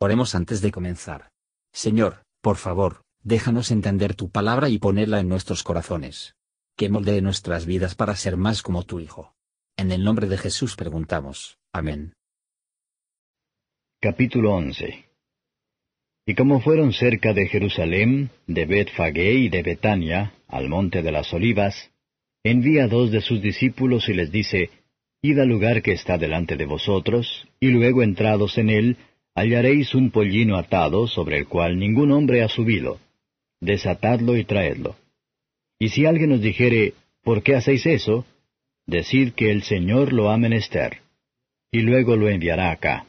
Oremos antes de comenzar. Señor, por favor, déjanos entender tu palabra y ponerla en nuestros corazones. Que moldee nuestras vidas para ser más como tu Hijo. En el nombre de Jesús preguntamos. Amén. Capítulo 11 Y como fueron cerca de Jerusalén, de Betfagé y de Betania, al monte de las olivas, envía a dos de sus discípulos y les dice, Id al lugar que está delante de vosotros, y luego entrados en él, hallaréis un pollino atado sobre el cual ningún hombre ha subido. Desatadlo y traedlo. Y si alguien os dijere, ¿por qué hacéis eso? Decid que el Señor lo ha menester, y luego lo enviará acá.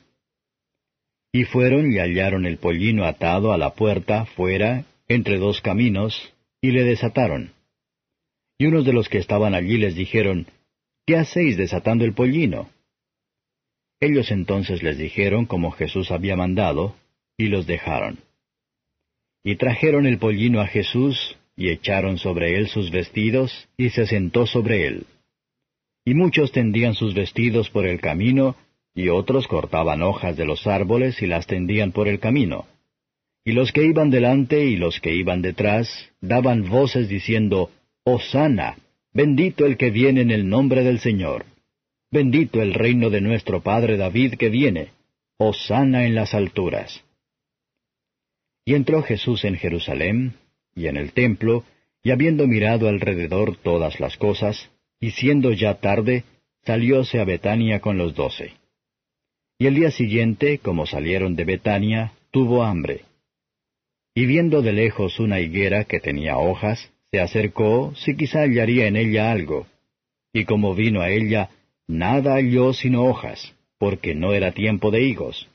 Y fueron y hallaron el pollino atado a la puerta, fuera, entre dos caminos, y le desataron. Y unos de los que estaban allí les dijeron, ¿Qué hacéis desatando el pollino? Ellos entonces les dijeron como Jesús había mandado, y los dejaron. Y trajeron el pollino a Jesús, y echaron sobre él sus vestidos, y se sentó sobre él. Y muchos tendían sus vestidos por el camino, y otros cortaban hojas de los árboles y las tendían por el camino. Y los que iban delante y los que iban detrás daban voces diciendo, Hosanna, bendito el que viene en el nombre del Señor. Bendito el reino de nuestro Padre David que viene. Hosanna en las alturas. Y entró Jesús en Jerusalén, y en el templo, y habiendo mirado alrededor todas las cosas, y siendo ya tarde, salióse a Betania con los doce. Y el día siguiente, como salieron de Betania, tuvo hambre. Y viendo de lejos una higuera que tenía hojas, se acercó si quizá hallaría en ella algo. Y como vino a ella, nada halló sino hojas, porque no era tiempo de higos.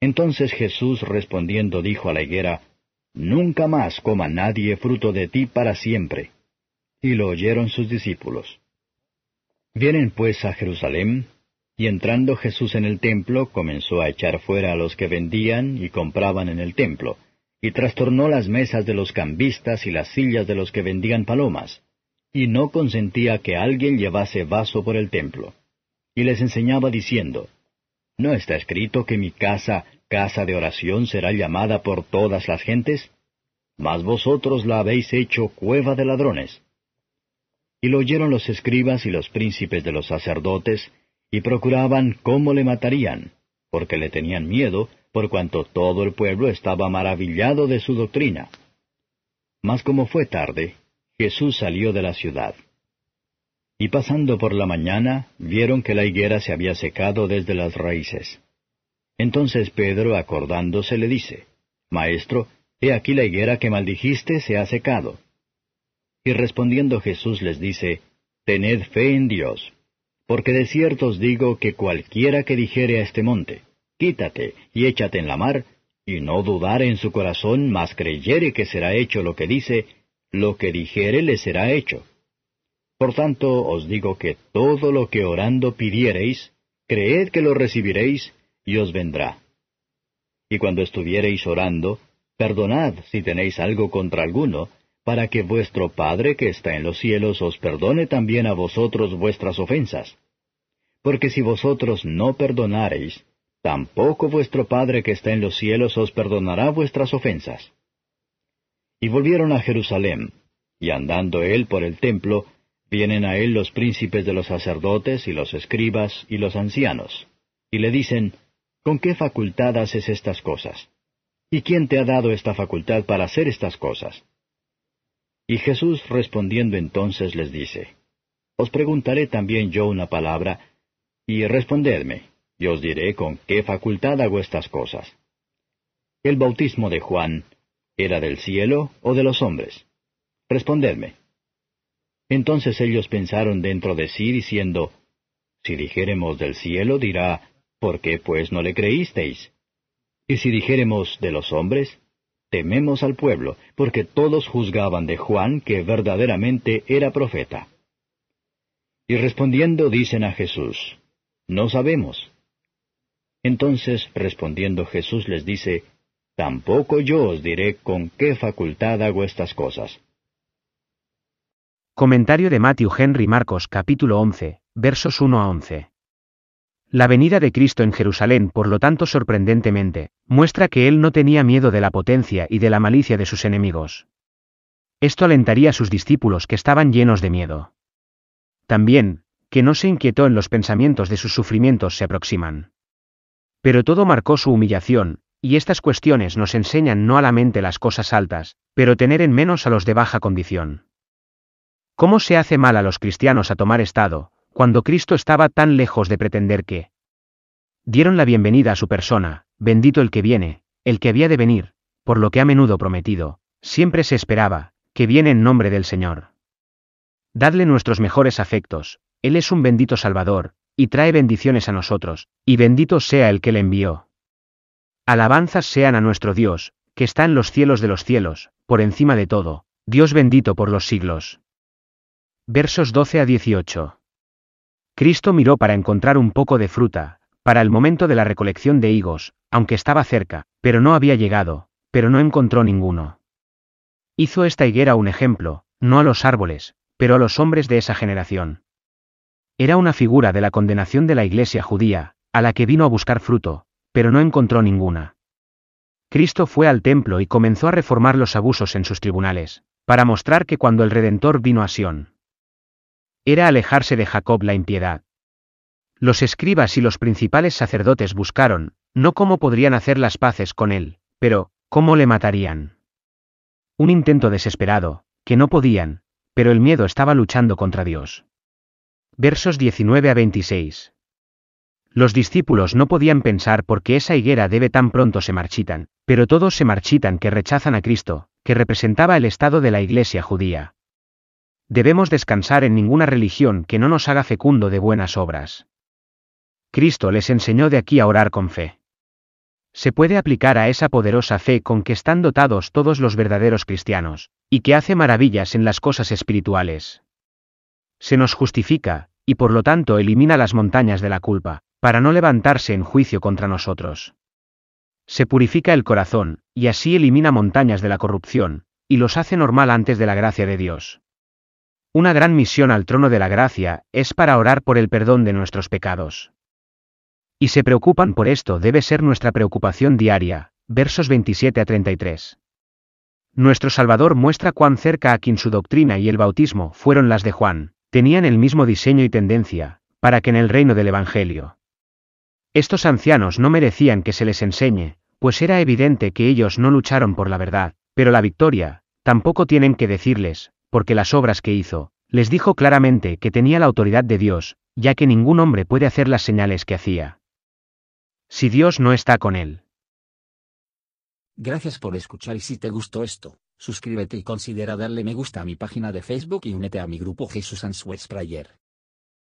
Entonces Jesús respondiendo dijo a la higuera, Nunca más coma nadie fruto de ti para siempre. Y lo oyeron sus discípulos. Vienen pues a Jerusalén, y entrando Jesús en el templo comenzó a echar fuera a los que vendían y compraban en el templo, y trastornó las mesas de los cambistas y las sillas de los que vendían palomas y no consentía que alguien llevase vaso por el templo. Y les enseñaba diciendo, ¿No está escrito que mi casa, casa de oración, será llamada por todas las gentes? Mas vosotros la habéis hecho cueva de ladrones. Y lo oyeron los escribas y los príncipes de los sacerdotes, y procuraban cómo le matarían, porque le tenían miedo, por cuanto todo el pueblo estaba maravillado de su doctrina. Mas como fue tarde, Jesús salió de la ciudad. Y pasando por la mañana, vieron que la higuera se había secado desde las raíces. Entonces Pedro, acordándose, le dice, Maestro, he aquí la higuera que maldijiste se ha secado. Y respondiendo Jesús les dice, Tened fe en Dios, porque de cierto os digo que cualquiera que dijere a este monte, Quítate y échate en la mar, y no dudare en su corazón, mas creyere que será hecho lo que dice, lo que dijere le será hecho. Por tanto os digo que todo lo que orando pidiereis, creed que lo recibiréis, y os vendrá. Y cuando estuviereis orando, perdonad si tenéis algo contra alguno, para que vuestro Padre que está en los cielos os perdone también a vosotros vuestras ofensas. Porque si vosotros no perdonareis, tampoco vuestro Padre que está en los cielos os perdonará vuestras ofensas. Y volvieron a Jerusalén, y andando él por el templo, vienen a él los príncipes de los sacerdotes y los escribas y los ancianos, y le dicen, ¿Con qué facultad haces estas cosas? ¿Y quién te ha dado esta facultad para hacer estas cosas? Y Jesús respondiendo entonces les dice, Os preguntaré también yo una palabra, y respondedme, y os diré con qué facultad hago estas cosas. El bautismo de Juan, ¿Era del cielo o de los hombres? Respondedme. Entonces ellos pensaron dentro de sí, diciendo, Si dijéremos del cielo, dirá, ¿por qué pues no le creísteis? Y si dijéremos de los hombres, tememos al pueblo, porque todos juzgaban de Juan que verdaderamente era profeta. Y respondiendo dicen a Jesús, No sabemos. Entonces respondiendo Jesús les dice, Tampoco yo os diré con qué facultad hago estas cosas. Comentario de Matthew Henry Marcos capítulo 11, versos 1 a 11. La venida de Cristo en Jerusalén, por lo tanto sorprendentemente, muestra que él no tenía miedo de la potencia y de la malicia de sus enemigos. Esto alentaría a sus discípulos que estaban llenos de miedo. También, que no se inquietó en los pensamientos de sus sufrimientos se aproximan. Pero todo marcó su humillación, y estas cuestiones nos enseñan no a la mente las cosas altas, pero tener en menos a los de baja condición. ¿Cómo se hace mal a los cristianos a tomar estado, cuando Cristo estaba tan lejos de pretender que dieron la bienvenida a su persona, bendito el que viene, el que había de venir, por lo que a menudo prometido, siempre se esperaba, que viene en nombre del Señor. Dadle nuestros mejores afectos, Él es un bendito Salvador, y trae bendiciones a nosotros, y bendito sea el que le envió. Alabanzas sean a nuestro Dios, que está en los cielos de los cielos, por encima de todo, Dios bendito por los siglos. Versos 12 a 18. Cristo miró para encontrar un poco de fruta, para el momento de la recolección de higos, aunque estaba cerca, pero no había llegado, pero no encontró ninguno. Hizo esta higuera un ejemplo, no a los árboles, pero a los hombres de esa generación. Era una figura de la condenación de la iglesia judía, a la que vino a buscar fruto, pero no encontró ninguna. Cristo fue al templo y comenzó a reformar los abusos en sus tribunales, para mostrar que cuando el Redentor vino a Sión, era alejarse de Jacob la impiedad. Los escribas y los principales sacerdotes buscaron, no cómo podrían hacer las paces con él, pero, cómo le matarían. Un intento desesperado, que no podían, pero el miedo estaba luchando contra Dios. Versos 19 a 26. Los discípulos no podían pensar por qué esa higuera debe tan pronto se marchitan, pero todos se marchitan que rechazan a Cristo, que representaba el estado de la iglesia judía. Debemos descansar en ninguna religión que no nos haga fecundo de buenas obras. Cristo les enseñó de aquí a orar con fe. Se puede aplicar a esa poderosa fe con que están dotados todos los verdaderos cristianos, y que hace maravillas en las cosas espirituales. Se nos justifica, y por lo tanto elimina las montañas de la culpa, para no levantarse en juicio contra nosotros. Se purifica el corazón, y así elimina montañas de la corrupción, y los hace normal antes de la gracia de Dios. Una gran misión al trono de la gracia es para orar por el perdón de nuestros pecados. Y se preocupan por esto debe ser nuestra preocupación diaria, versos 27 a 33. Nuestro Salvador muestra cuán cerca a quien su doctrina y el bautismo fueron las de Juan, tenían el mismo diseño y tendencia, para que en el reino del Evangelio, estos ancianos no merecían que se les enseñe, pues era evidente que ellos no lucharon por la verdad, pero la victoria, tampoco tienen que decirles, porque las obras que hizo, les dijo claramente que tenía la autoridad de Dios, ya que ningún hombre puede hacer las señales que hacía. Si Dios no está con él. Gracias por escuchar y si te gustó esto, suscríbete y considera darle me gusta a mi página de Facebook y únete a mi grupo Jesús Answers Prayer.